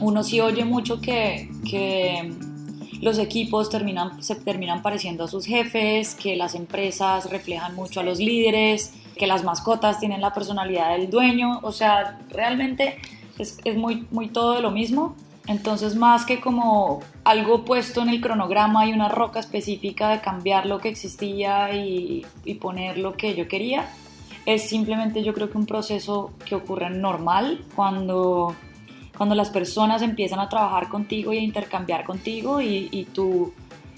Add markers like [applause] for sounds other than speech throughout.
uno sí oye mucho que, que los equipos terminan, se terminan pareciendo a sus jefes, que las empresas reflejan mucho a los líderes, que las mascotas tienen la personalidad del dueño, o sea, realmente es, es muy, muy todo de lo mismo. Entonces, más que como algo puesto en el cronograma y una roca específica de cambiar lo que existía y, y poner lo que yo quería, es simplemente yo creo que un proceso que ocurre normal cuando cuando las personas empiezan a trabajar contigo y a intercambiar contigo y, y, tú,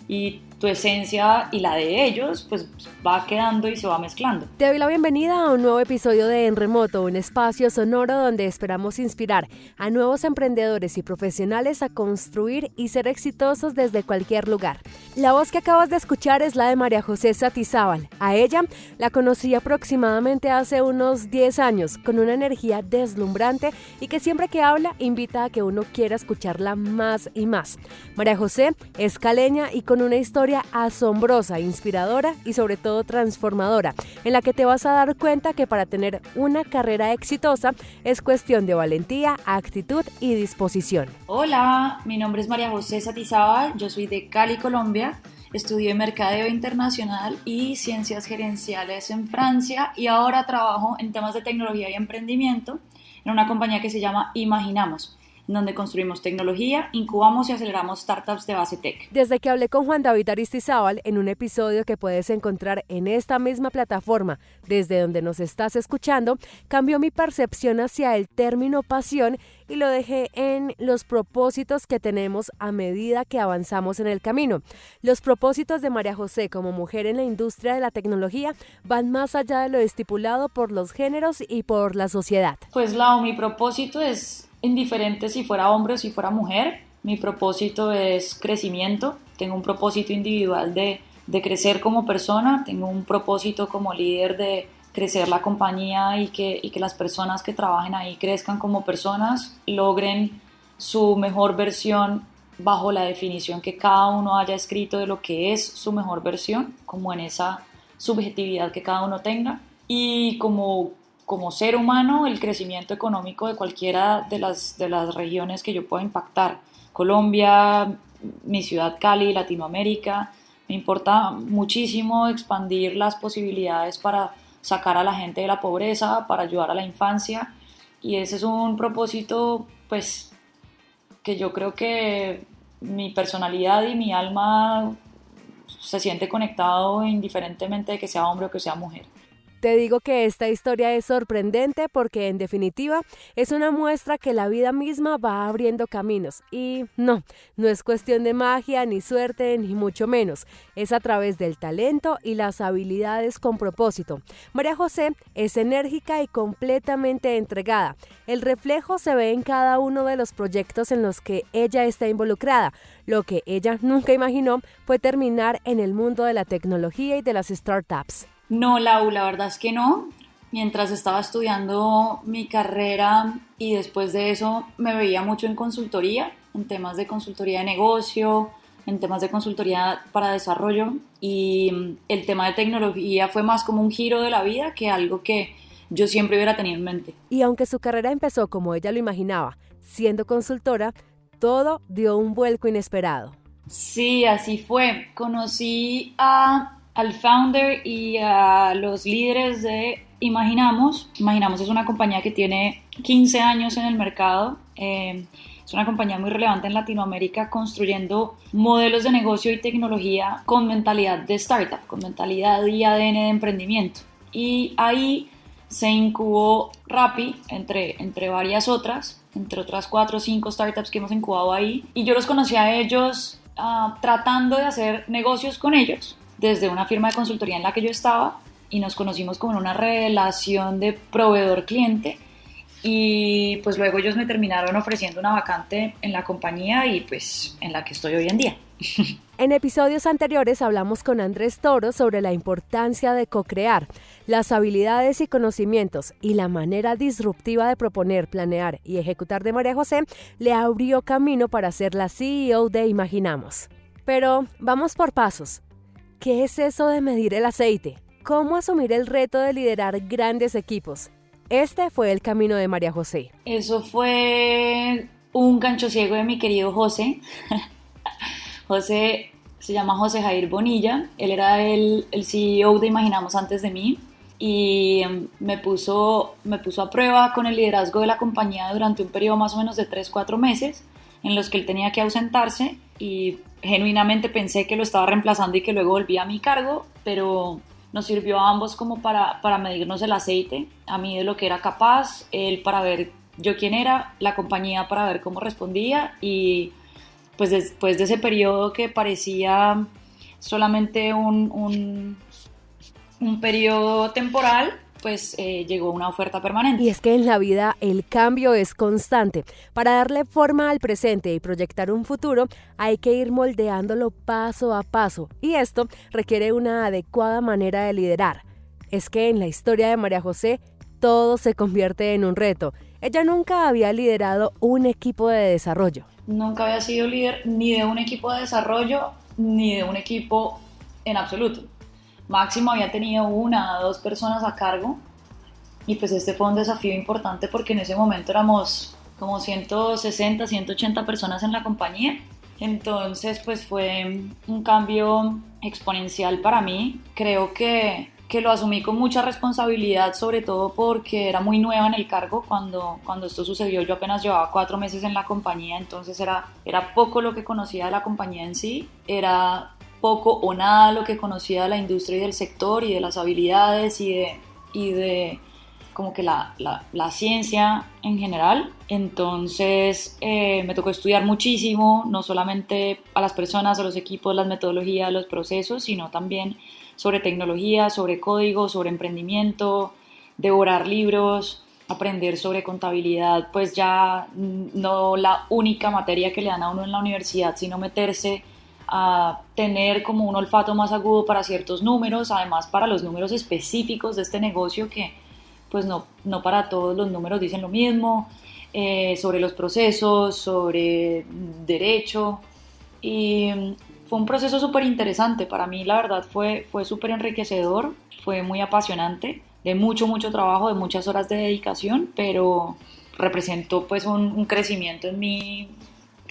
y tu esencia y la de ellos, pues va quedando y se va mezclando. Te doy la bienvenida a un nuevo episodio de En Remoto, un espacio sonoro donde esperamos inspirar a nuevos emprendedores y profesionales a construir y ser exitosos desde cualquier lugar. La voz que acabas de escuchar es la de María José Satizábal. A ella la conocí aproximadamente hace unos 10 años, con una energía deslumbrante y que siempre que habla invita a que uno quiera escucharla más y más. María José es caleña y con una historia asombrosa, inspiradora y sobre todo transformadora, en la que te vas a dar cuenta que para tener una carrera exitosa es cuestión de valentía, actitud y disposición. Hola, mi nombre es María José Satizábal, yo soy de Cali, Colombia. Estudié Mercadeo Internacional y Ciencias Gerenciales en Francia y ahora trabajo en temas de tecnología y emprendimiento en una compañía que se llama Imaginamos donde construimos tecnología, incubamos y aceleramos startups de base tech. Desde que hablé con Juan David Aristizábal en un episodio que puedes encontrar en esta misma plataforma, desde donde nos estás escuchando, cambió mi percepción hacia el término pasión y lo dejé en los propósitos que tenemos a medida que avanzamos en el camino. Los propósitos de María José como mujer en la industria de la tecnología van más allá de lo estipulado por los géneros y por la sociedad. Pues Lau, mi propósito es indiferente si fuera hombre o si fuera mujer. Mi propósito es crecimiento. Tengo un propósito individual de, de crecer como persona. Tengo un propósito como líder de crecer la compañía y que, y que las personas que trabajen ahí crezcan como personas, logren su mejor versión bajo la definición que cada uno haya escrito de lo que es su mejor versión, como en esa subjetividad que cada uno tenga. Y como como ser humano el crecimiento económico de cualquiera de las, de las regiones que yo pueda impactar. Colombia, mi ciudad Cali, Latinoamérica. Me importa muchísimo expandir las posibilidades para sacar a la gente de la pobreza, para ayudar a la infancia. Y ese es un propósito, pues, que yo creo que mi personalidad y mi alma se siente conectado indiferentemente de que sea hombre o que sea mujer. Te digo que esta historia es sorprendente porque en definitiva es una muestra que la vida misma va abriendo caminos. Y no, no es cuestión de magia ni suerte ni mucho menos. Es a través del talento y las habilidades con propósito. María José es enérgica y completamente entregada. El reflejo se ve en cada uno de los proyectos en los que ella está involucrada. Lo que ella nunca imaginó fue terminar en el mundo de la tecnología y de las startups. No, Lau, la verdad es que no. Mientras estaba estudiando mi carrera y después de eso me veía mucho en consultoría, en temas de consultoría de negocio, en temas de consultoría para desarrollo y el tema de tecnología fue más como un giro de la vida que algo que yo siempre hubiera tenido en mente. Y aunque su carrera empezó como ella lo imaginaba, siendo consultora, todo dio un vuelco inesperado. Sí, así fue. Conocí a al founder y a los líderes de Imaginamos. Imaginamos es una compañía que tiene 15 años en el mercado. Eh, es una compañía muy relevante en Latinoamérica construyendo modelos de negocio y tecnología con mentalidad de startup, con mentalidad y ADN de emprendimiento. Y ahí se incubó Rappi entre, entre varias otras, entre otras cuatro o cinco startups que hemos incubado ahí. Y yo los conocí a ellos ah, tratando de hacer negocios con ellos desde una firma de consultoría en la que yo estaba y nos conocimos como en una relación de proveedor-cliente y pues luego ellos me terminaron ofreciendo una vacante en la compañía y pues en la que estoy hoy en día. [laughs] En episodios anteriores hablamos con Andrés Toro sobre la importancia de co-crear, las habilidades y conocimientos y la manera disruptiva de proponer, planear y ejecutar de María José le abrió camino para ser la CEO de Imaginamos. Pero vamos por pasos. ¿Qué es eso de medir el aceite? ¿Cómo asumir el reto de liderar grandes equipos? Este fue el camino de María José. Eso fue un gancho ciego de mi querido José. [laughs] José se llama José Jair Bonilla, él era el, el CEO de Imaginamos antes de mí y me puso, me puso a prueba con el liderazgo de la compañía durante un periodo más o menos de 3-4 meses en los que él tenía que ausentarse y genuinamente pensé que lo estaba reemplazando y que luego volvía a mi cargo, pero nos sirvió a ambos como para, para medirnos el aceite, a mí de lo que era capaz, él para ver yo quién era, la compañía para ver cómo respondía y pues después de ese periodo que parecía solamente un, un, periodo temporal, pues eh, llegó una oferta permanente. Y es que en la vida el cambio es constante. Para darle forma al presente y proyectar un futuro, hay que ir moldeándolo paso a paso. Y esto requiere una adecuada manera de liderar. Es que en la historia de María José, todo se convierte en un reto. Ella nunca había liderado un equipo de desarrollo. Nunca había sido líder ni de un equipo de desarrollo ni de un equipo en absoluto. Máximo había tenido una o dos personas a cargo y pues este fue un desafío importante porque en ese momento éramos como 160, 180 personas en la compañía. Entonces pues fue un cambio exponencial para mí. Creo que que lo asumí con mucha responsabilidad, sobre todo porque era muy nueva en el cargo cuando, cuando esto sucedió. Yo apenas llevaba cuatro meses en la compañía, entonces era, era poco lo que conocía de la compañía en sí, era poco o nada lo que conocía de la industria y del sector y de las habilidades y de, y de como que la, la, ciencia en general. Entonces eh, me tocó estudiar muchísimo, no solamente a las personas, a los equipos, las metodologías, los procesos, sino también sobre tecnología, sobre código, sobre emprendimiento, devorar libros, aprender sobre contabilidad, pues ya no la única materia que le dan a uno en la universidad, sino meterse a tener como un olfato más agudo para ciertos números, además para los números específicos de este negocio que pues no, no para todos los números dicen lo mismo, eh, sobre los procesos, sobre derecho. Y fue un proceso súper interesante. Para mí, la verdad, fue, fue súper enriquecedor, fue muy apasionante, de mucho, mucho trabajo, de muchas horas de dedicación, pero representó pues un, un crecimiento en mí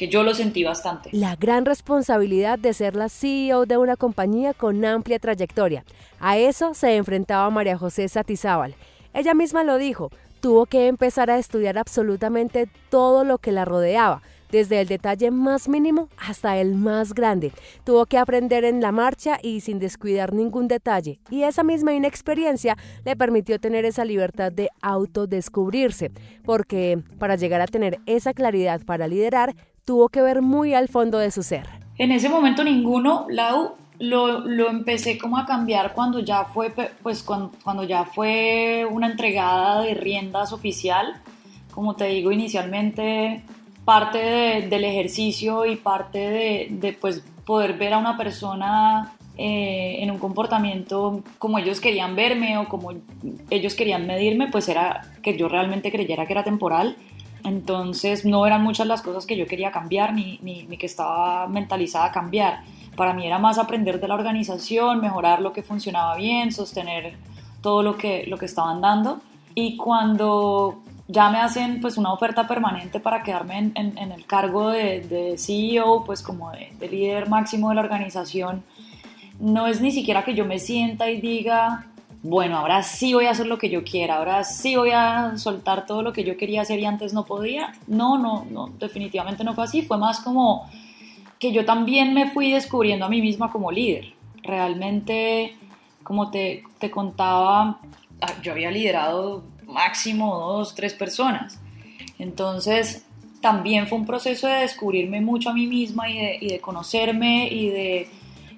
yo lo sentí bastante. La gran responsabilidad de ser la CEO de una compañía con amplia trayectoria. A eso se enfrentaba María José Satizábal. Ella misma lo dijo, tuvo que empezar a estudiar absolutamente todo lo que la rodeaba, desde el detalle más mínimo hasta el más grande. Tuvo que aprender en la marcha y sin descuidar ningún detalle, y esa misma inexperiencia le permitió tener esa libertad de autodescubrirse, porque para llegar a tener esa claridad para liderar, tuvo que ver muy al fondo de su ser. En ese momento ninguno, Lau, lo, lo, empecé como a cambiar cuando ya fue, pues cuando, cuando, ya fue una entregada de riendas oficial. Como te digo, inicialmente parte del ejercicio y parte de, de, pues, poder ver a una persona eh, en un comportamiento como ellos querían verme o como ellos querían medirme, pues era que yo realmente creyera que era temporal. Entonces no eran muchas las cosas que yo quería cambiar ni, que estaba mentalizada a cambiar. Para mí era más aprender de la organización, mejorar lo que funcionaba bien, sostener todo lo que, estaban dando. Y cuando ya me hacen pues una oferta permanente para quedarme en, en, el cargo de, de, CEO, pues como de, de, líder máximo de la organización, no es ni siquiera que yo me sienta y diga, bueno, ahora sí voy a hacer lo que yo quiera, ahora sí voy a soltar todo lo que yo quería hacer y antes no podía. No, no, no, definitivamente no fue así, fue más como que yo también me fui descubriendo a mí misma como líder. Realmente, como te, te contaba, ah, yo había liderado máximo dos, tres personas. Entonces, también fue un proceso de descubrirme mucho a mí misma y de, y de conocerme y de,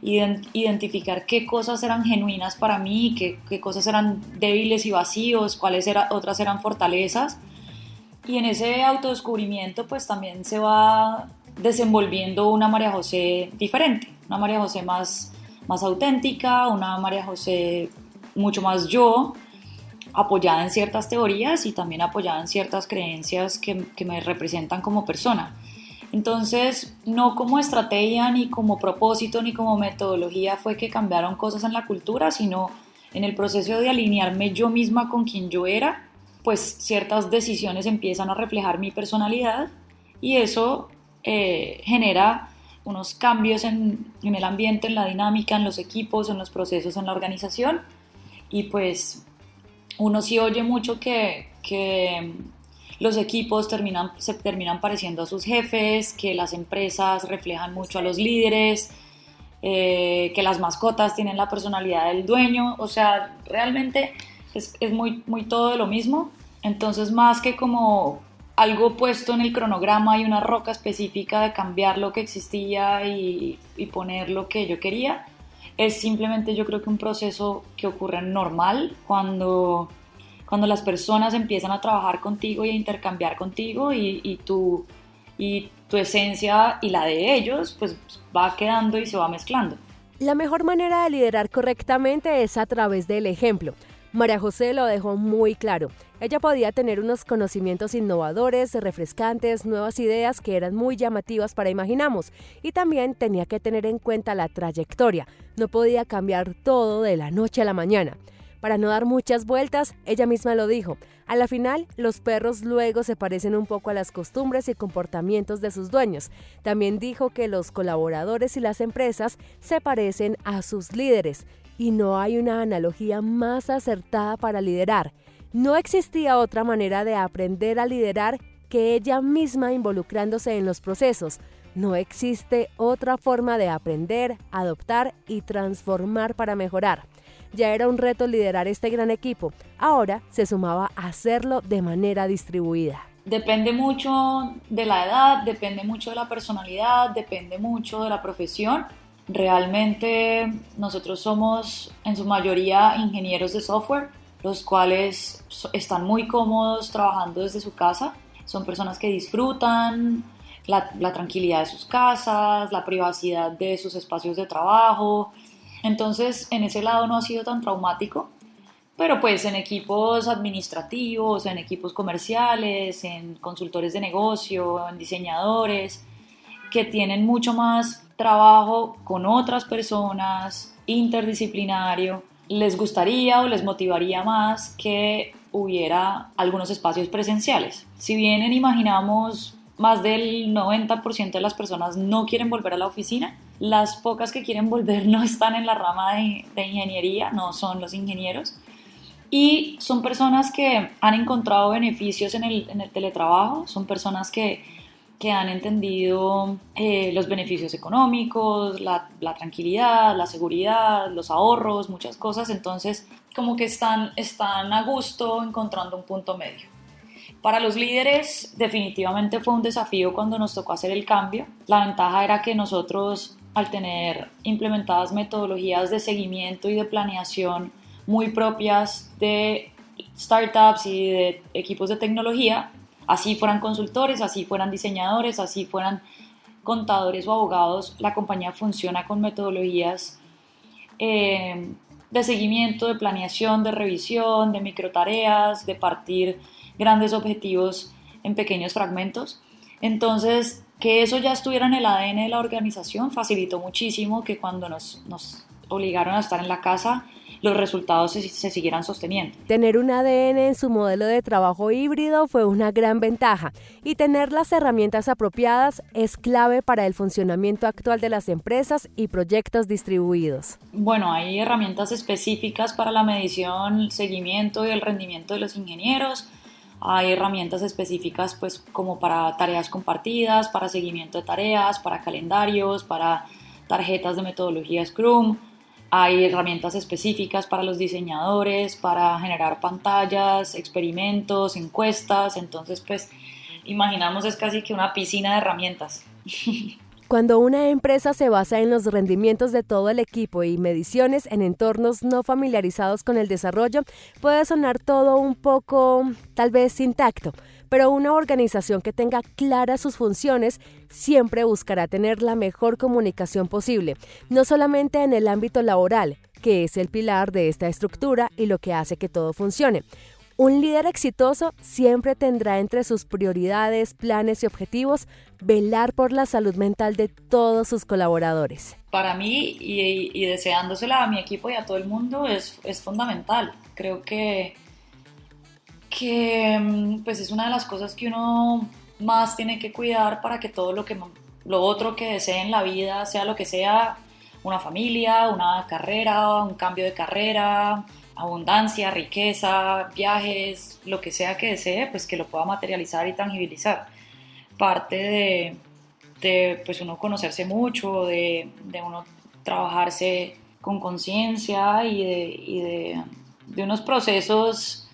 identificar qué cosas eran genuinas para mí, qué, qué cosas eran débiles y vacíos, cuáles eran, otras eran fortalezas. Y en ese autodescubrimiento pues también se va desenvolviendo una María José diferente, una María José más, más auténtica, una María José mucho más yo, apoyada en ciertas teorías y también apoyada en ciertas creencias que, que, me representan como persona. Entonces, no como estrategia, ni como propósito, ni como metodología fue que cambiaron cosas en la cultura, sino en el proceso de alinearme yo misma con quien yo era, pues ciertas decisiones empiezan a reflejar mi personalidad y eso eh, genera unos cambios en, el ambiente, en la dinámica, en los equipos, en los procesos, en la organización. Y pues uno sí oye mucho que, que los equipos terminan, se terminan pareciendo a sus jefes, que las empresas reflejan mucho a los líderes, eh, que las mascotas tienen la personalidad del dueño, o sea, realmente es, es, muy, muy todo de lo mismo. Entonces, más que como algo puesto en el cronograma y una roca específica de cambiar lo que existía y, y poner lo que yo quería, es simplemente yo creo que un proceso que ocurre normal cuando cuando las personas empiezan a trabajar contigo y a intercambiar contigo y, tu, y tu esencia y la de ellos, pues va quedando y se va mezclando. La mejor manera de liderar correctamente es a través del ejemplo. María José lo dejó muy claro. Ella podía tener unos conocimientos innovadores, refrescantes, nuevas ideas que eran muy llamativas para Imaginamos. Y también tenía que tener en cuenta la trayectoria. No podía cambiar todo de la noche a la mañana. Para no dar muchas vueltas, ella misma lo dijo. A la final, los perros luego se parecen un poco a las costumbres y comportamientos de sus dueños. También dijo que los colaboradores y las empresas se parecen a sus líderes. Y no hay una analogía más acertada para liderar. No existía otra manera de aprender a liderar que ella misma involucrándose en los procesos. No existe otra forma de aprender, adoptar y transformar para mejorar. Ya era un reto liderar este gran equipo. Ahora se sumaba a hacerlo de manera distribuida. Depende mucho de la edad, depende mucho de la personalidad, depende mucho de la profesión. Realmente nosotros somos en su mayoría ingenieros de software, los cuales están muy cómodos trabajando desde su casa. Son personas que disfrutan la, la tranquilidad de sus casas, la privacidad de sus espacios de trabajo, entonces, en ese lado no ha sido tan traumático, pero pues en equipos administrativos, en equipos comerciales, en consultores de negocio, en diseñadores, que tienen mucho más trabajo con otras personas, interdisciplinario, les gustaría o les motivaría más que hubiera algunos espacios presenciales. Si bien imaginamos más del 90% de las personas no quieren volver a la oficina, las pocas que quieren volver [laughs] no están en la rama de, ingeniería, no son los ingenieros. Y son personas que han encontrado beneficios en el, teletrabajo, son personas que, han entendido eh, los beneficios económicos, la, tranquilidad, la seguridad, los ahorros, muchas cosas. Entonces, como que están, están a gusto encontrando un punto medio. Para los líderes definitivamente fue un desafío cuando nos tocó hacer el cambio. La ventaja era que nosotros al tener implementadas metodologías de seguimiento y de planeación muy propias de startups y de equipos de tecnología, así fueran consultores, así fueran diseñadores, así fueran contadores o abogados, la compañía funciona con metodologías eh, de seguimiento, de planeación, de revisión, de microtareas, de partir grandes objetivos en pequeños fragmentos. Entonces, que eso ya estuviera en el ADN de la organización facilitó muchísimo que cuando nos, nos obligaron a estar en la casa, los resultados se, se, siguieran sosteniendo. Tener un ADN en su modelo de trabajo híbrido fue una gran ventaja y tener las herramientas apropiadas es clave para el funcionamiento actual de las empresas y proyectos distribuidos. Bueno, hay herramientas específicas para la medición, seguimiento y el rendimiento de los ingenieros hay herramientas específicas pues como para tareas compartidas, para seguimiento de tareas, para calendarios, para tarjetas de metodología Scrum. Hay herramientas específicas para los diseñadores, para generar pantallas, experimentos, encuestas. Entonces, pues, imaginamos es casi que una piscina de herramientas. [laughs] Cuando una empresa se basa en los rendimientos de todo el equipo y mediciones en entornos no familiarizados con el desarrollo, puede sonar todo un poco tal vez intacto, pero una organización que tenga claras sus funciones siempre buscará tener la mejor comunicación posible, no solamente en el ámbito laboral, que es el pilar de esta estructura y lo que hace que todo funcione. Un líder exitoso siempre tendrá entre sus prioridades, planes y objetivos velar por la salud mental de todos sus colaboradores. Para mí, y, deseándosela a mi equipo y a todo el mundo, es, es fundamental. Creo que, que pues es una de las cosas que uno más tiene que cuidar para que todo lo que lo otro que desee en la vida, sea lo que sea, una familia, una carrera, un cambio de carrera, abundancia, riqueza, viajes, lo que sea que desee, pues que lo pueda materializar y tangibilizar. Parte de, pues uno conocerse mucho, de, de uno trabajarse con conciencia y, de, de, unos procesos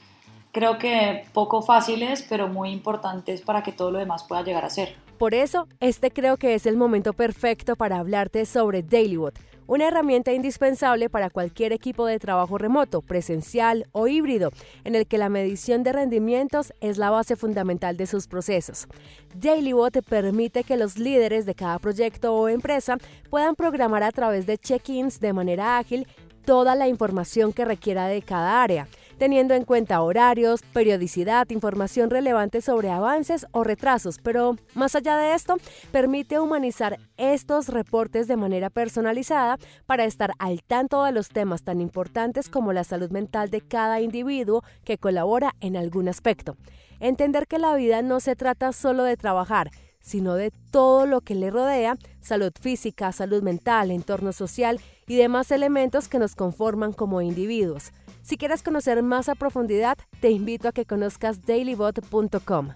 creo que poco fáciles, pero muy importantes para que todo lo demás pueda llegar a ser. Por eso, este creo que es el momento perfecto para hablarte sobre DailyBot, una herramienta indispensable para cualquier equipo de trabajo remoto, presencial o híbrido, en el que la medición de rendimientos es la base fundamental de sus procesos. DailyBot permite que los líderes de cada proyecto o empresa puedan programar a través de check-ins de manera ágil toda la información que requiera de cada área teniendo en cuenta horarios, periodicidad, información relevante sobre avances o retrasos, pero más allá de esto, permite humanizar estos reportes de manera personalizada para estar al tanto de los temas tan importantes como la salud mental de cada individuo que colabora en algún aspecto. Entender que la vida no se trata solo de trabajar, sino de todo lo que le rodea, salud física, salud mental, entorno social y demás elementos que nos conforman como individuos. Si quieres conocer más a profundidad, te invito a que conozcas dailybot.com.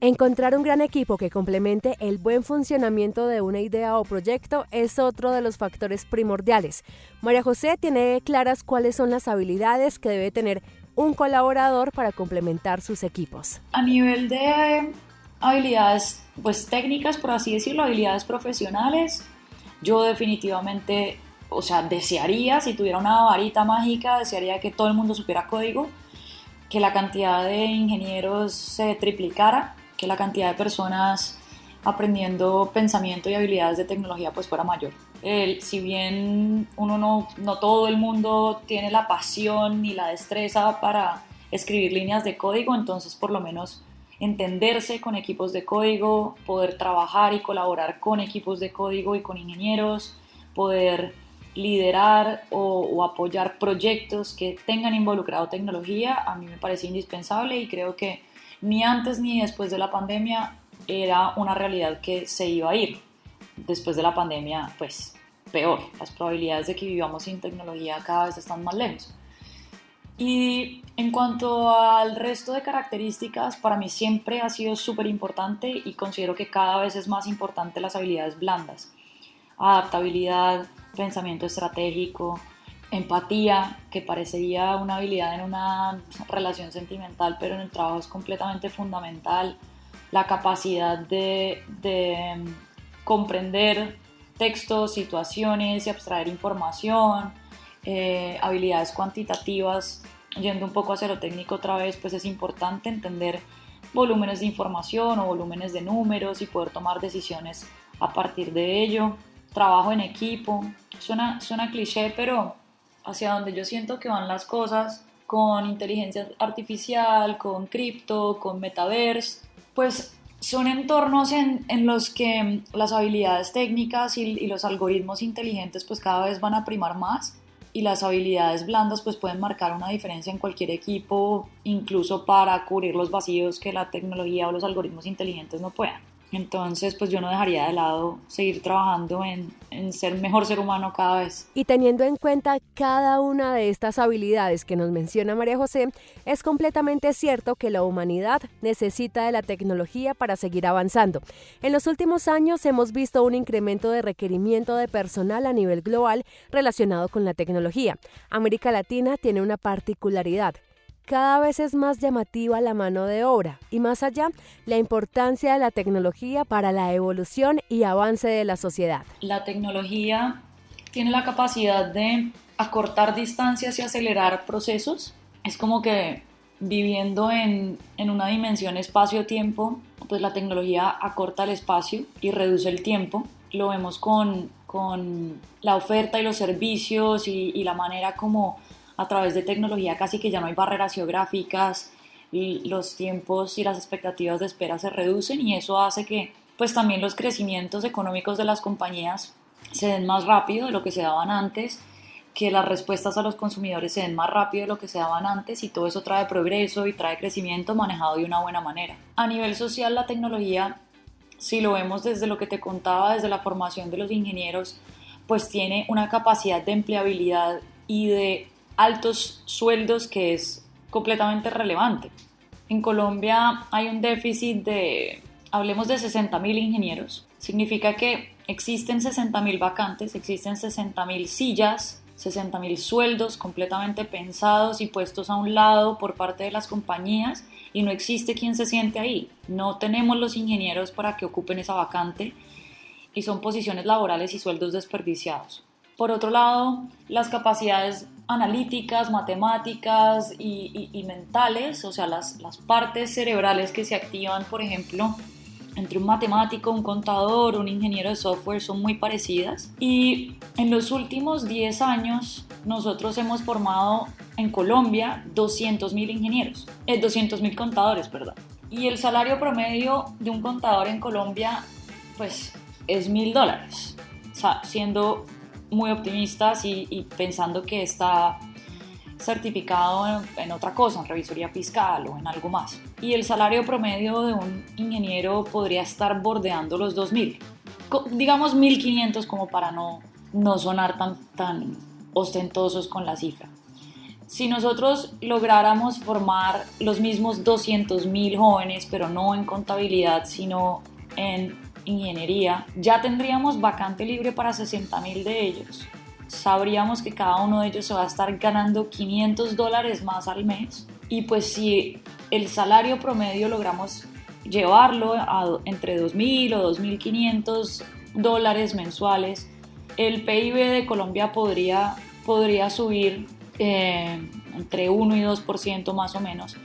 Encontrar un gran equipo que complemente el buen funcionamiento de una idea o proyecto es otro de los factores primordiales. María José tiene claras cuáles son las habilidades que debe tener un colaborador para complementar sus equipos. A nivel de habilidades pues técnicas, por así decirlo, habilidades profesionales, yo definitivamente o sea, desearía, si tuviera una varita mágica, desearía que todo el mundo supiera código, que la cantidad de ingenieros se triplicara, que la cantidad de personas aprendiendo pensamiento y habilidades de tecnología pues fuera mayor. si bien uno no, no todo el mundo tiene la pasión ni la destreza para escribir líneas de código, entonces por lo menos entenderse con equipos de código, poder trabajar y colaborar con equipos de código y con ingenieros, poder liderar o, apoyar proyectos que tengan involucrado tecnología, a mí me parece indispensable y creo que ni antes ni después de la pandemia era una realidad que se iba a ir. Después de la pandemia, pues peor, las probabilidades de que vivamos sin tecnología cada vez están más lejos. Y en cuanto al resto de características, para mí siempre ha sido súper importante y considero que cada vez es más importante las habilidades blandas. Adaptabilidad, pensamiento estratégico, empatía, que parecería una habilidad en una relación sentimental, pero en el trabajo es completamente fundamental, la capacidad de, mm, comprender textos, situaciones y abstraer información, eh, habilidades cuantitativas, yendo un poco hacia lo técnico otra vez, pues es importante entender volúmenes de información o volúmenes de números y poder tomar decisiones a partir de ello trabajo en equipo. Suena, suena cliché, pero hacia donde yo siento que van las cosas con inteligencia artificial, con cripto, con metaverse, pues son entornos en, en, los que las habilidades técnicas y, y, los algoritmos inteligentes pues cada vez van a primar más y las habilidades blandas pues pueden marcar una diferencia en cualquier equipo, incluso para cubrir los vacíos que la tecnología o los algoritmos inteligentes no puedan. Entonces, pues yo no dejaría de lado seguir trabajando en, en, ser mejor ser humano cada vez. Y teniendo en cuenta cada una de estas habilidades que nos menciona María José, es completamente cierto que la humanidad necesita de la tecnología para seguir avanzando. En los últimos años hemos visto un incremento de requerimiento de personal a nivel global relacionado con la tecnología. América Latina tiene una particularidad cada vez es más llamativa la mano de obra y más allá, la importancia de la tecnología para la evolución y avance de la sociedad. La tecnología tiene la capacidad de acortar distancias y acelerar procesos. Es como que viviendo en, en una dimensión espacio-tiempo, pues la tecnología acorta el espacio y reduce el tiempo. Lo vemos con, con la oferta y los servicios y, y la manera como a través de tecnología casi que ya no hay barreras geográficas, los tiempos y las expectativas de espera se reducen y eso hace que pues también los crecimientos económicos de las compañías se den más rápido de lo que se daban antes que las respuestas a los consumidores se den más rápido de lo que se daban antes y todo eso trae progreso y trae crecimiento manejado de una buena manera. A nivel social, la tecnología, si lo vemos desde lo que te contaba, desde la formación de los ingenieros, pues tiene una capacidad de empleabilidad y de altos sueldos que es completamente relevante. En Colombia hay un déficit de, hablemos de 60.000 ingenieros. Significa que existen 60.000 vacantes, existen 60.000 sillas 60 mil sueldos completamente pensados y puestos a un lado por parte de las compañías y no existe quien se siente ahí. No tenemos los ingenieros para que ocupen esa vacante y son posiciones laborales y sueldos desperdiciados. Por otro lado, las capacidades analíticas, matemáticas y, mentales, o sea, las, las partes cerebrales que se activan, por ejemplo, entre un matemático, un contador, un ingeniero de software son muy parecidas. Y en los últimos 10 años nosotros hemos formado en Colombia 200.000 ingenieros, eh, 200.000 contadores, perdón. Y el salario promedio de un contador en Colombia, pues, es mil dólares. O sea, siendo muy optimistas y, pensando que está certificado en, otra cosa, en revisoría fiscal o en algo más. Y el salario promedio de un ingeniero podría estar bordeando los 2.000, digamos 1.500 como para no, no sonar tan, tan ostentosos con la cifra. Si nosotros lográramos formar los mismos 200.000 jóvenes, pero no en contabilidad, sino en ingeniería, ya tendríamos vacante libre para 60.000 de ellos sabríamos que cada uno de ellos se va a estar ganando 500 dólares más al mes. Y pues si el salario promedio logramos llevarlo a entre 2.000 o 2.500 dólares mensuales, el PIB de Colombia podría, podría subir eh, entre 1 y 2% más o menos,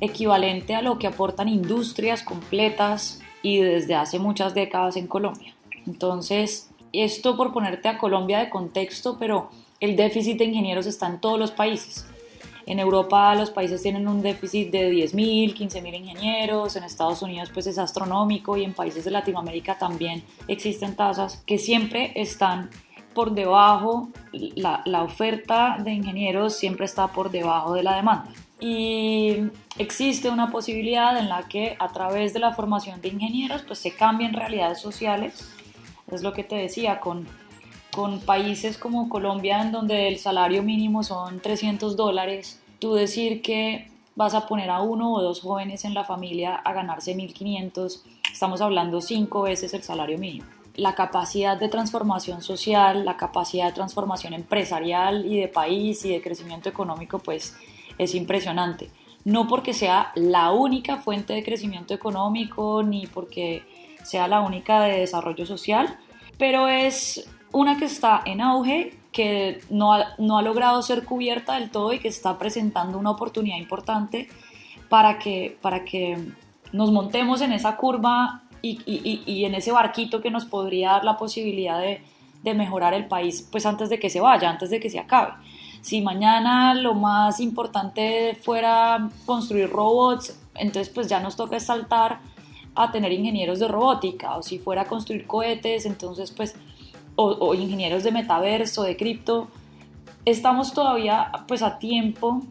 equivalente a lo que aportan industrias completas y desde hace muchas décadas en Colombia. Entonces, esto por ponerte a Colombia de contexto, pero el déficit de ingenieros está en todos los países. En Europa los países tienen un déficit de 10.000, 15.000 ingenieros, en Estados Unidos pues es astronómico y en países de Latinoamérica también existen tasas que siempre están por debajo, la, la oferta de ingenieros siempre está por debajo de la demanda. Y existe una posibilidad en la que a través de la formación de ingenieros pues se cambien realidades sociales es lo que te decía, con, con países como Colombia, en donde el salario mínimo son 300 dólares, tú decir que vas a poner a uno o dos jóvenes en la familia a ganarse 1.500, estamos hablando cinco veces el salario mínimo. La capacidad de transformación social, la capacidad de transformación empresarial y de país y de crecimiento económico, pues es impresionante. No porque sea la única fuente de crecimiento económico ni porque sea la única de desarrollo social, pero es una que está en auge, que no ha, no ha logrado ser cubierta del todo y que está presentando una oportunidad importante para que, para que nos montemos en esa curva y, y, y, en ese barquito que nos podría dar la posibilidad de, de mejorar el país pues antes de que se vaya, antes de que se acabe. Si mañana lo más importante fuera construir robots, entonces pues ya nos toca saltar a tener ingenieros de robótica o si fuera a construir cohetes, entonces pues, o, ingenieros de metaverso, de cripto, estamos todavía pues a tiempo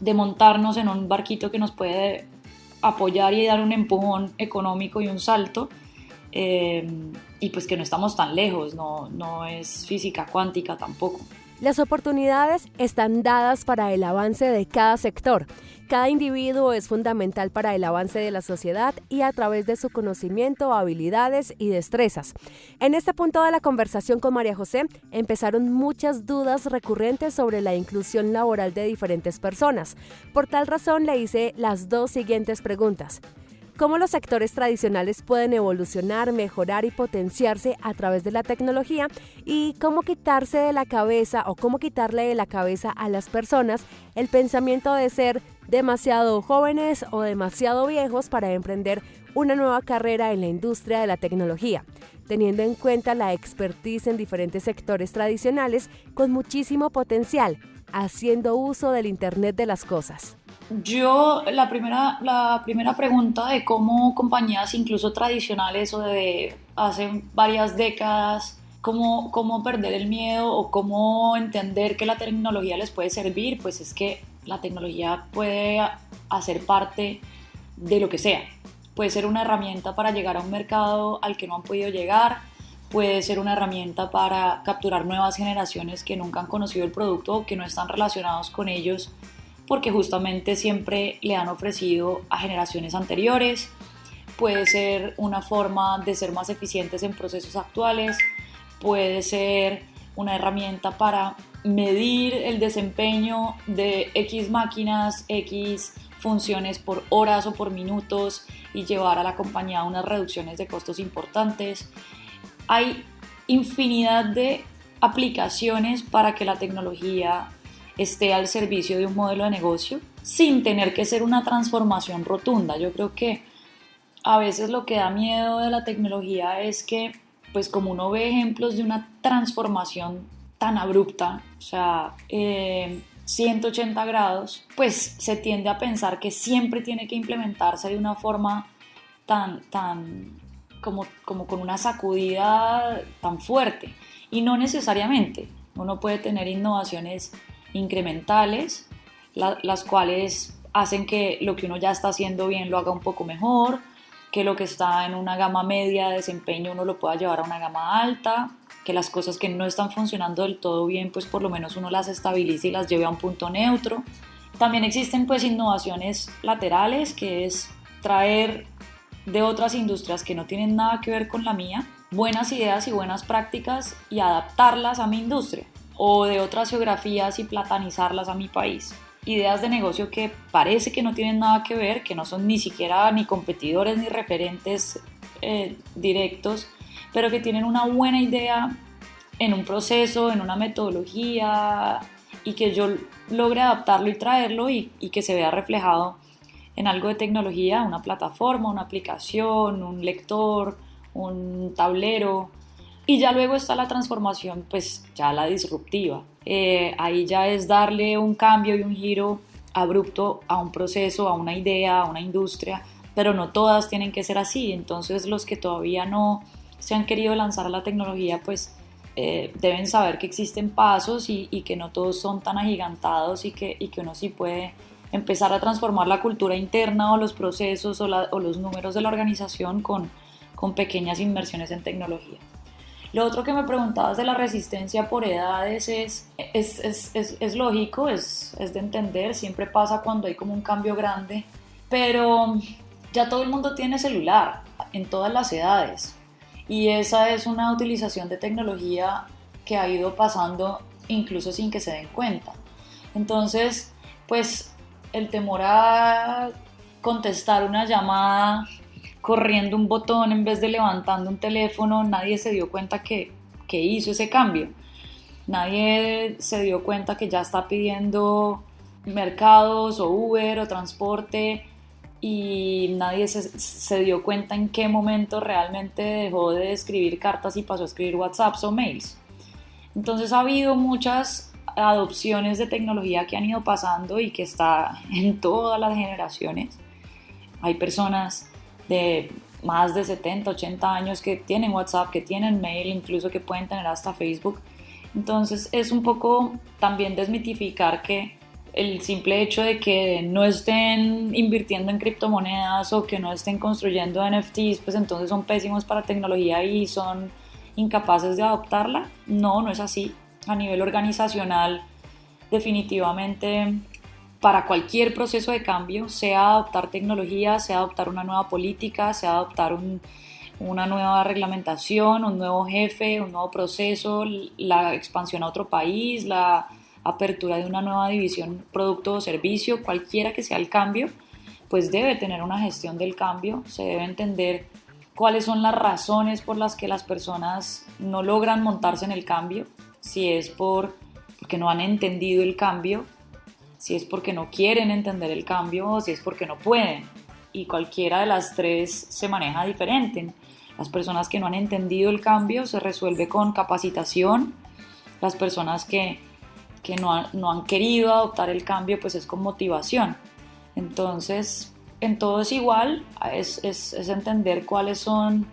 de montarnos en un barquito que nos puede apoyar y dar un empujón económico y un salto. Eh, y pues que no estamos tan lejos, no, no es física cuántica tampoco. Las oportunidades están dadas para el avance de cada sector. Cada individuo es fundamental para el avance de la sociedad y a través de su conocimiento, habilidades y destrezas. En este punto de la conversación con María José empezaron muchas dudas recurrentes sobre la inclusión laboral de diferentes personas. Por tal razón le hice las dos siguientes preguntas cómo los sectores tradicionales pueden evolucionar, mejorar y potenciarse a través de la tecnología y cómo quitarse de la cabeza o cómo quitarle de la cabeza a las personas el pensamiento de ser demasiado jóvenes o demasiado viejos para emprender una nueva carrera en la industria de la tecnología, teniendo en cuenta la expertise en diferentes sectores tradicionales con muchísimo potencial, haciendo uso del Internet de las Cosas. Yo, la primera, la primera pregunta de cómo compañías incluso tradicionales o de hace varias décadas cómo, cómo perder el miedo o cómo entender que la tecnología les puede servir, pues es que la tecnología puede hacer parte de lo que sea. Puede ser una herramienta para llegar a un mercado al que no han podido llegar, puede ser una herramienta para capturar nuevas generaciones que nunca han conocido el producto o que no están relacionados con ellos porque justamente siempre le han ofrecido a generaciones anteriores. Puede ser una forma de ser más eficientes en procesos actuales, puede ser una herramienta para medir el desempeño de X máquinas, X funciones por horas o por minutos y llevar a la compañía a unas reducciones de costos importantes. Hay infinidad de aplicaciones para que la tecnología esté al servicio de un modelo de negocio sin tener que ser una transformación rotunda. Yo creo que a veces lo que da miedo de la tecnología es que, pues como uno ve ejemplos de una transformación tan abrupta, o sea, 180 eh, grados, pues se tiende a pensar que siempre tiene que implementarse de una forma tan, tan, como, como con una sacudida tan fuerte. Y no necesariamente. Uno puede tener innovaciones incrementales, las cuales hacen que lo que uno ya está haciendo bien lo haga un poco mejor, que lo que está en una gama media de desempeño uno lo pueda llevar a una gama alta, que las cosas que no están funcionando del todo bien, pues por lo menos uno las estabilice y las lleve a un punto neutro. También existen pues innovaciones laterales, que es traer de otras industrias que no tienen nada que ver con la mía, buenas ideas y buenas prácticas y adaptarlas a mi industria o de otras geografías y platanizarlas a mi país. Ideas de negocio que parece que no tienen nada que ver, que no son ni siquiera ni competidores ni referentes eh, directos, pero que tienen una buena idea en un proceso, en una metodología y que yo logre adaptarlo y traerlo y, y que se vea reflejado en algo de tecnología, una plataforma, una aplicación, un lector, un tablero. Y ya luego está la transformación, pues ya la disruptiva. Eh, ahí ya es darle un cambio y un giro abrupto a un proceso, a una idea, a una industria, pero no todas tienen que ser así. Entonces los que todavía no se han querido lanzar a la tecnología, pues eh, deben saber que existen pasos y, que no todos son tan agigantados y que, y que uno sí puede empezar a transformar la cultura interna o los procesos o, los números de la organización con, con pequeñas inversiones en tecnología. Lo otro que me preguntabas de la resistencia por edades es, es, es, es, lógico, es, es de entender, siempre pasa cuando hay como un cambio grande, pero ya todo el mundo tiene celular en todas las edades y esa es una utilización de tecnología que ha ido pasando incluso sin que se den cuenta. Entonces, pues el temor a contestar una llamada corriendo un botón en vez de levantando un teléfono, nadie se dio cuenta que, que hizo ese cambio. Nadie se dio cuenta que ya está pidiendo mercados o Uber o transporte y nadie se, se, dio cuenta en qué momento realmente dejó de escribir cartas y pasó a escribir WhatsApps o mails. Entonces ha habido muchas adopciones de tecnología que han ido pasando y que está en todas las generaciones. Hay personas de más de 70, 80 años que tienen WhatsApp, que tienen mail, incluso que pueden tener hasta Facebook. Entonces es un poco también desmitificar que el simple hecho de que no estén invirtiendo en criptomonedas o que no estén construyendo NFTs, pues entonces son pésimos para tecnología y son incapaces de adoptarla. No, no es así a nivel organizacional, definitivamente para cualquier proceso de cambio, sea adoptar tecnología, sea adoptar una nueva política, sea adoptar una nueva reglamentación, un nuevo jefe, un nuevo proceso, la expansión a otro país, la apertura de una nueva división producto o servicio, cualquiera que sea el cambio, pues debe tener una gestión del cambio, se debe entender cuáles son las razones por las que las personas no logran montarse en el cambio, si es por, porque no han entendido el cambio, si es porque no quieren entender el cambio o si es porque no pueden. Y cualquiera de las tres se maneja diferente. Las personas que no han entendido el cambio se resuelve con capacitación. Las personas que, que no, no, han querido adoptar el cambio pues es con motivación. Entonces, en todo es igual, es, es, es entender cuáles son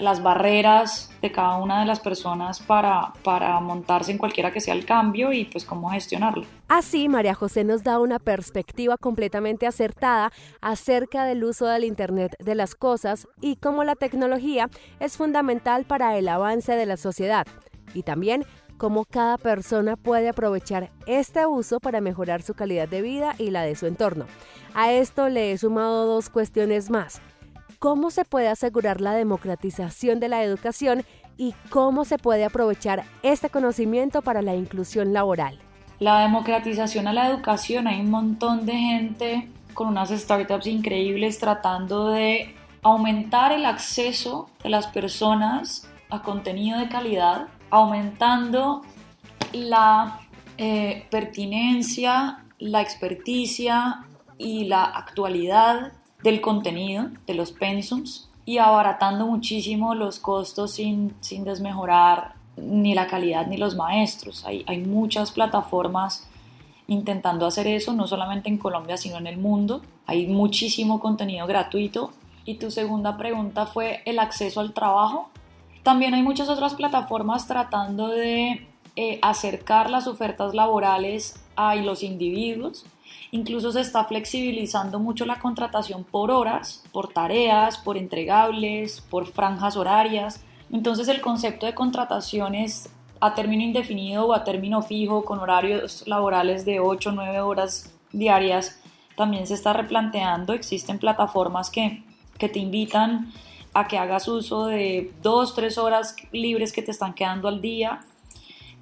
las barreras de cada una de las personas para, para montarse en cualquiera que sea el cambio y pues cómo gestionarlo. Así, María José nos da una perspectiva completamente acertada acerca del uso del Internet de las cosas y cómo la tecnología es fundamental para el avance de la sociedad y también cómo cada persona puede aprovechar este uso para mejorar su calidad de vida y la de su entorno. A esto le he sumado dos cuestiones más cómo se puede asegurar la democratización de la educación y cómo se puede aprovechar este conocimiento para la inclusión laboral. La democratización a la educación, hay un montón de gente con unas startups increíbles tratando de aumentar el acceso de las personas a contenido de calidad, aumentando la eh, pertinencia, la experticia y la actualidad del contenido, de los pensums, y abaratando muchísimo los costos sin, sin desmejorar ni la calidad ni los maestros. Hay, hay muchas plataformas intentando hacer eso, no solamente en Colombia, sino en el mundo. Hay muchísimo contenido gratuito. Y tu segunda pregunta fue el acceso al trabajo. También hay muchas otras plataformas tratando de eh, acercar las ofertas laborales a los individuos Incluso se está flexibilizando mucho la contratación por horas, por tareas, por entregables, por franjas horarias. Entonces el concepto de contratación es a término indefinido o a término fijo con horarios laborales de 8 o 9 horas diarias también se está replanteando. Existen plataformas que, que te invitan a que hagas uso de 2, 3 horas libres que te están quedando al día,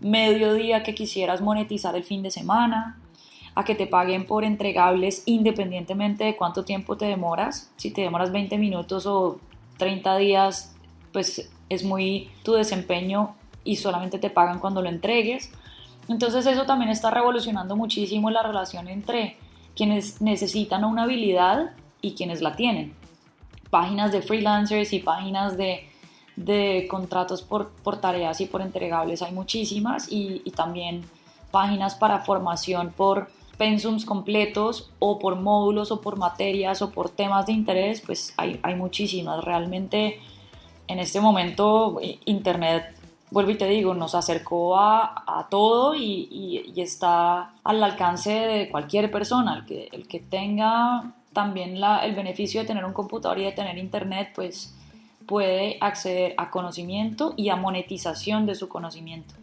medio día que quisieras monetizar el fin de semana, a que te paguen por entregables independientemente de cuánto tiempo te demoras. Si te demoras 20 minutos o 30 días, pues es muy tu desempeño y solamente te pagan cuando lo entregues. Entonces eso también está revolucionando muchísimo la relación entre quienes necesitan una habilidad y quienes la tienen. Páginas de freelancers y páginas de, de contratos por, por, tareas y por entregables hay muchísimas y, y también páginas para formación por pensums completos o por módulos o por materias o por temas de interés, pues hay, hay muchísimas. Realmente en este momento Internet, vuelvo y te digo, nos acercó a, a todo y, y, está al alcance de cualquier persona. El que, el que tenga también la, el beneficio de tener un computador y de tener Internet, pues puede acceder a conocimiento y a monetización de su conocimiento.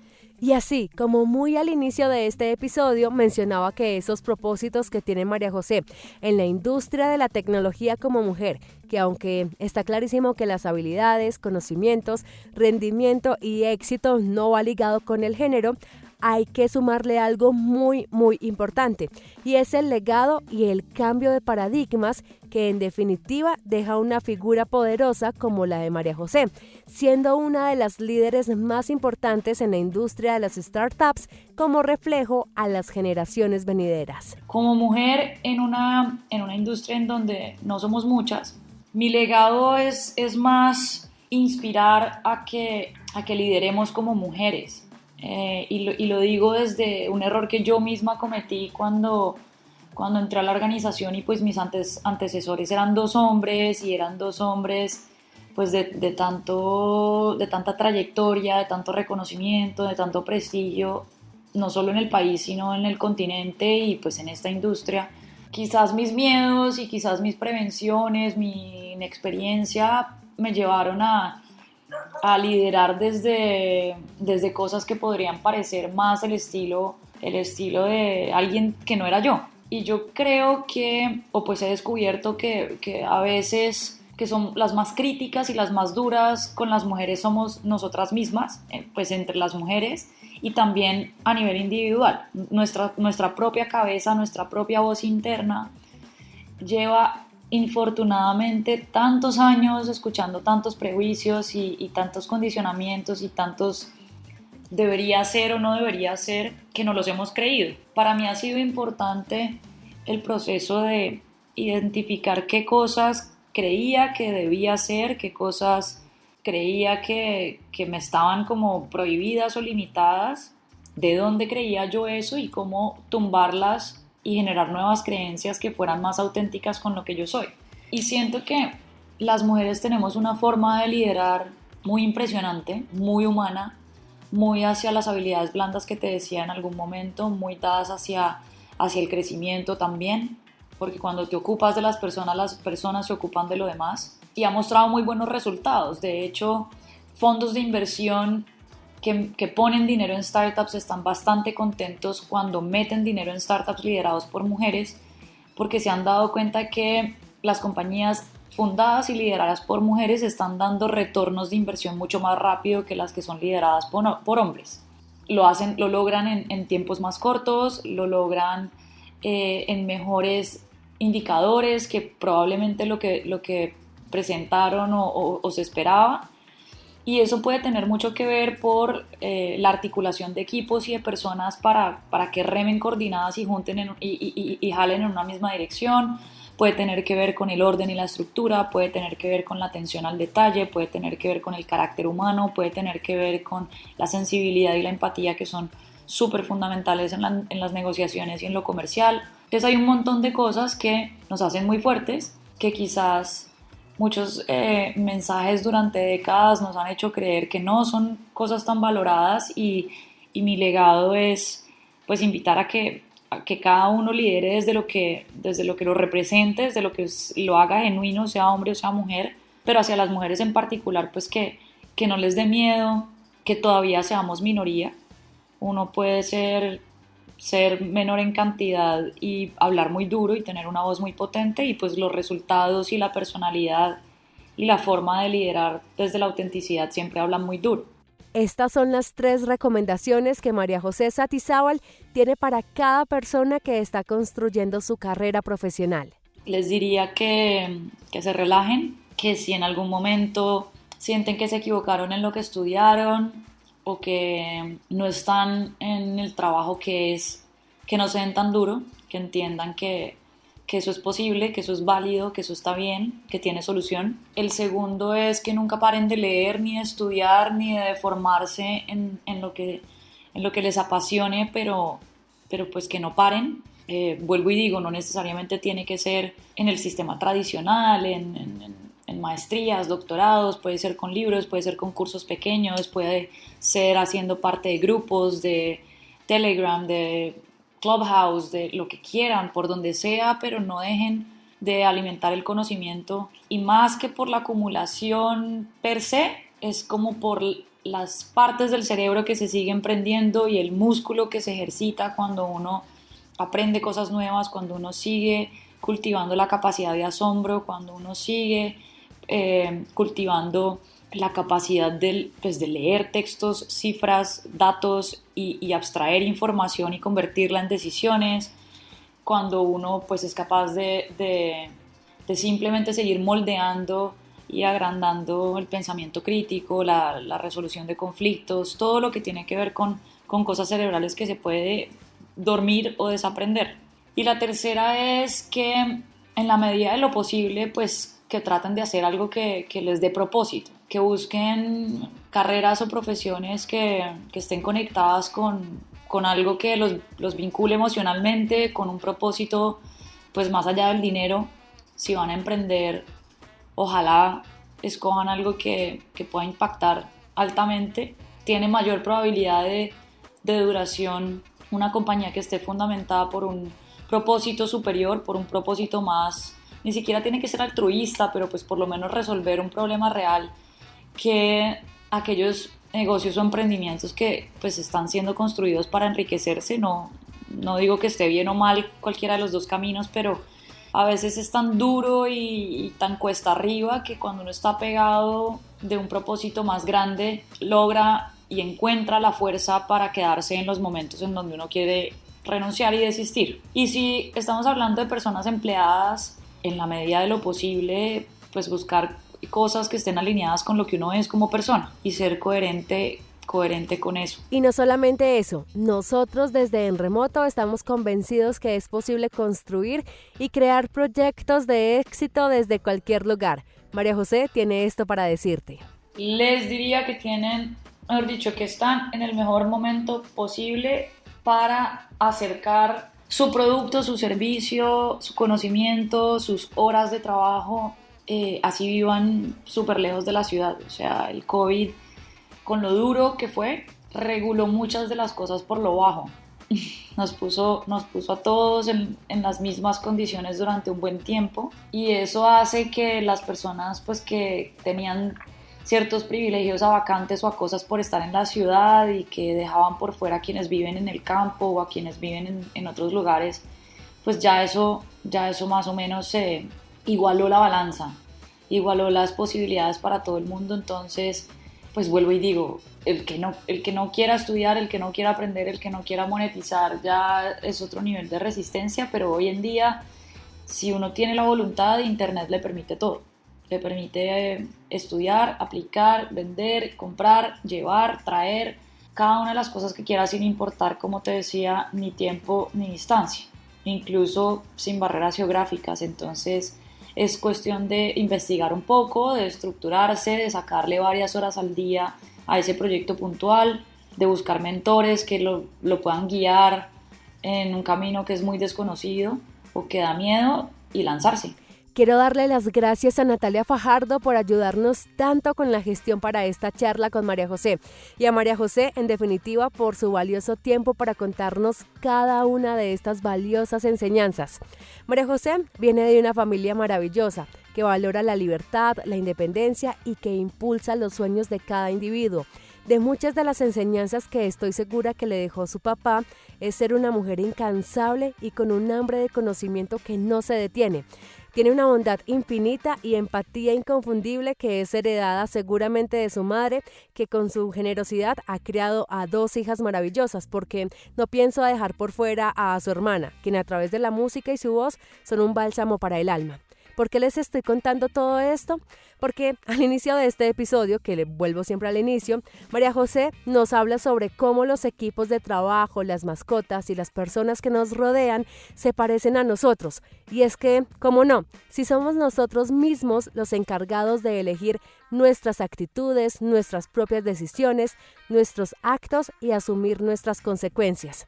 Y así, como muy al inicio de este episodio, mencionaba que esos propósitos que tiene María José en la industria de la tecnología como mujer, que aunque está clarísimo que las habilidades, conocimientos, rendimiento y éxito no va ligado con el género, hay que sumarle algo muy, muy importante, y es el legado y el cambio de paradigmas que en definitiva deja una figura poderosa como la de María José, siendo una de las líderes más importantes en la industria de las startups como reflejo a las generaciones venideras. Como mujer en una, en una industria en donde no somos muchas, mi legado es, es más inspirar a que, a que lideremos como mujeres, eh, y, lo, digo desde un error que yo misma cometí cuando, cuando entré a la organización y pues mis antes, antecesores eran dos hombres y eran dos hombres pues de, de, tanto, de tanta trayectoria, de tanto reconocimiento, de tanto prestigio, no solo en el país, sino en el continente y pues en esta industria. Quizás mis miedos y quizás mis prevenciones, mi inexperiencia me llevaron a, a liderar desde, desde cosas que podrían parecer más el estilo, el estilo de alguien que no era yo. Y yo creo que, o pues he descubierto que, que a veces que son las más críticas y las más duras con las mujeres somos nosotras mismas, eh, pues entre las mujeres y también a nivel individual. Nuestra, nuestra propia cabeza, nuestra propia voz interna lleva infortunadamente tantos años escuchando tantos prejuicios y, tantos condicionamientos y tantos debería ser o no debería ser que no los hemos creído. Para mí ha sido importante el proceso de identificar qué cosas creía que debía ser, qué cosas creía que, que me estaban como prohibidas o limitadas, de dónde creía yo eso y cómo tumbarlas y generar nuevas creencias que fueran más auténticas con lo que yo soy. Y siento que las mujeres tenemos una forma de liderar muy impresionante, muy humana, muy hacia las habilidades blandas que te decía en algún momento, muy dadas hacia, hacia el crecimiento también, porque cuando te ocupas de las personas, las personas se ocupan de lo demás y ha mostrado muy buenos resultados. De hecho, fondos de inversión que, que, ponen dinero en startups están bastante contentos cuando meten dinero en startups liderados por mujeres porque se han dado cuenta que las compañías fundadas y lideradas por mujeres están dando retornos de inversión mucho más rápido que las que son lideradas por, por hombres. Lo, hacen, lo logran en, en tiempos más cortos, lo logran eh, en mejores indicadores que probablemente lo que, lo que presentaron o, o, se esperaba. Y eso puede tener mucho que ver por eh, la articulación de equipos y de personas para, para que remen coordinadas y junten y, y, y, jalen en una misma dirección. Puede tener que ver con el orden y la estructura, puede tener que ver con la atención al detalle, puede tener que ver con el carácter humano, puede tener que ver con la sensibilidad y la empatía que son súper fundamentales en, en las negociaciones y en lo comercial. Entonces hay un montón de cosas que nos hacen muy fuertes, que quizás muchos eh, mensajes durante décadas nos han hecho creer que no son cosas tan valoradas y, y mi legado es pues invitar a que, a que cada uno lidere desde lo, que, desde lo que lo represente, desde lo que lo haga genuino, sea hombre o sea mujer, pero hacia las mujeres en particular pues que, que no les dé miedo, que todavía seamos minoría. Uno puede ser ser menor en cantidad y hablar muy duro y tener una voz muy potente y pues los resultados y la personalidad y la forma de liderar desde la autenticidad siempre hablan muy duro. Estas son las tres recomendaciones que María José Satizábal tiene para cada persona que está construyendo su carrera profesional. Les diría que, que se relajen, que si en algún momento sienten que se equivocaron en lo que estudiaron, o que no están en el trabajo que es, que no se den tan duro, que entiendan que, que eso es posible, que eso es válido, que eso está bien, que tiene solución. El segundo es que nunca paren de leer, ni de estudiar, ni de formarse en, en lo, que, en lo que les apasione, pero, pero pues que no paren. Eh, vuelvo y digo, no necesariamente tiene que ser en el sistema tradicional, en, maestrías, doctorados, puede ser con libros, puede ser con cursos pequeños, puede ser haciendo parte de grupos de Telegram, de Clubhouse, de lo que quieran, por donde sea, pero no dejen de alimentar el conocimiento. Y más que por la acumulación per se, es como por las partes del cerebro que se siguen prendiendo y el músculo que se ejercita cuando uno aprende cosas nuevas, cuando uno sigue cultivando la capacidad de asombro, cuando uno sigue eh, cultivando la capacidad de, pues, de leer textos, cifras, datos y, abstraer información y convertirla en decisiones, cuando uno pues, es capaz de, de, simplemente seguir moldeando y agrandando el pensamiento crítico, la, la, resolución de conflictos, todo lo que tiene que ver con, con cosas cerebrales que se puede dormir o desaprender. Y la tercera es que en la medida de lo posible, pues que traten de hacer algo que, les dé propósito, que busquen carreras o profesiones que, que estén conectadas con, con algo que los, los, vincule emocionalmente, con un propósito pues más allá del dinero. Si van a emprender, ojalá escojan algo que, que pueda impactar altamente. Tiene mayor probabilidad de, de duración una compañía que esté fundamentada por un propósito superior, por un propósito más ni siquiera tiene que ser altruista, pero pues por lo menos resolver un problema real que aquellos negocios o emprendimientos que pues están siendo construidos para enriquecerse, no, no digo que esté bien o mal cualquiera de los dos caminos, pero a veces es tan duro y, y, tan cuesta arriba que cuando uno está pegado de un propósito más grande, logra y encuentra la fuerza para quedarse en los momentos en donde uno quiere renunciar y desistir. Y si estamos hablando de personas empleadas, en la medida de lo posible, pues buscar cosas que estén alineadas con lo que uno es como persona y ser coherente coherente con eso. Y no solamente eso, nosotros desde En Remoto estamos convencidos que es posible construir y crear proyectos de éxito desde cualquier lugar. María José tiene esto para decirte. Les diría que tienen, mejor dicho, que están en el mejor momento posible para acercar su producto, su servicio, su conocimiento, sus horas de trabajo eh, así vivan súper lejos de la ciudad. O sea, el COVID, con lo duro que fue, reguló muchas de las cosas por lo bajo. [laughs] Nos puso, nos puso a todos en, en, las mismas condiciones durante un buen tiempo y eso hace que las personas pues que tenían ciertos privilegios a vacantes o a cosas por estar en la ciudad y que dejaban por fuera a quienes viven en el campo o a quienes viven en, otros lugares, pues ya eso, ya eso más o menos se igualó la balanza, igualó las posibilidades para todo el mundo, entonces pues vuelvo y digo, el que, no, el que no quiera estudiar, el que no quiera aprender, el que no quiera monetizar, ya es otro nivel de resistencia, pero hoy en día, si uno tiene la voluntad, Internet le permite todo. Le permite eh, estudiar, aplicar, vender, comprar, llevar, traer, cada una de las cosas que quiera sin importar, como te decía, ni tiempo ni distancia, incluso sin barreras geográficas. Entonces es cuestión de investigar un poco, de estructurarse, de sacarle varias horas al día a ese proyecto puntual, de buscar mentores que lo, lo puedan guiar en un camino que es muy desconocido o que da miedo y lanzarse. Quiero darle las gracias a Natalia Fajardo por ayudarnos tanto con la gestión para esta charla con María José y a María José en definitiva por su valioso tiempo para contarnos cada una de estas valiosas enseñanzas. María José viene de una familia maravillosa que valora la libertad, la independencia y que impulsa los sueños de cada individuo. De muchas de las enseñanzas que estoy segura que le dejó su papá es ser una mujer incansable y con un hambre de conocimiento que no se detiene. Tiene una bondad infinita y empatía inconfundible que es heredada seguramente de su madre, que con su generosidad ha criado a dos hijas maravillosas, porque no pienso dejar por fuera a su hermana, quien a través de la música y su voz son un bálsamo para el alma. ¿Por qué les estoy contando todo esto? Porque [laughs] al inicio de este episodio, que le vuelvo siempre al inicio, María José nos habla sobre cómo los equipos de trabajo, las mascotas y las personas que nos rodean se parecen a nosotros. Y es que, ¿cómo no? Si somos nosotros mismos los encargados de elegir nuestras actitudes, nuestras propias decisiones, nuestros actos y asumir nuestras consecuencias.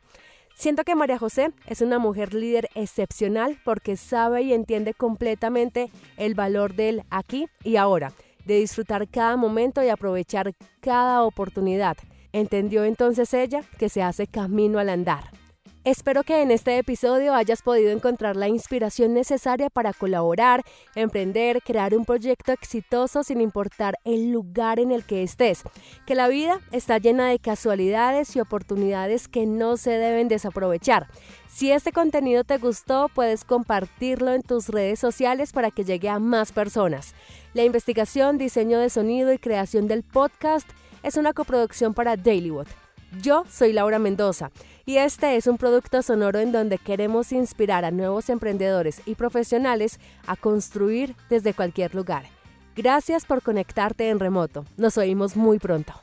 Siento que María José es una mujer líder excepcional porque sabe y entiende completamente el valor del aquí y ahora, de disfrutar cada momento y aprovechar cada oportunidad. Entendió entonces ella que se hace camino al andar. Espero que en este episodio hayas podido encontrar la inspiración necesaria para colaborar, emprender, crear un proyecto exitoso sin importar el lugar en el que estés. Que la vida está llena de casualidades y oportunidades que no se deben desaprovechar. Si este contenido te gustó, puedes compartirlo en tus redes sociales para que llegue a más personas. La investigación, diseño de sonido y creación del podcast es una coproducción para Dailywood. Yo soy Laura Mendoza y este es un producto sonoro en donde queremos inspirar a nuevos emprendedores y profesionales a construir desde cualquier lugar. Gracias por conectarte en remoto. Nos oímos muy pronto.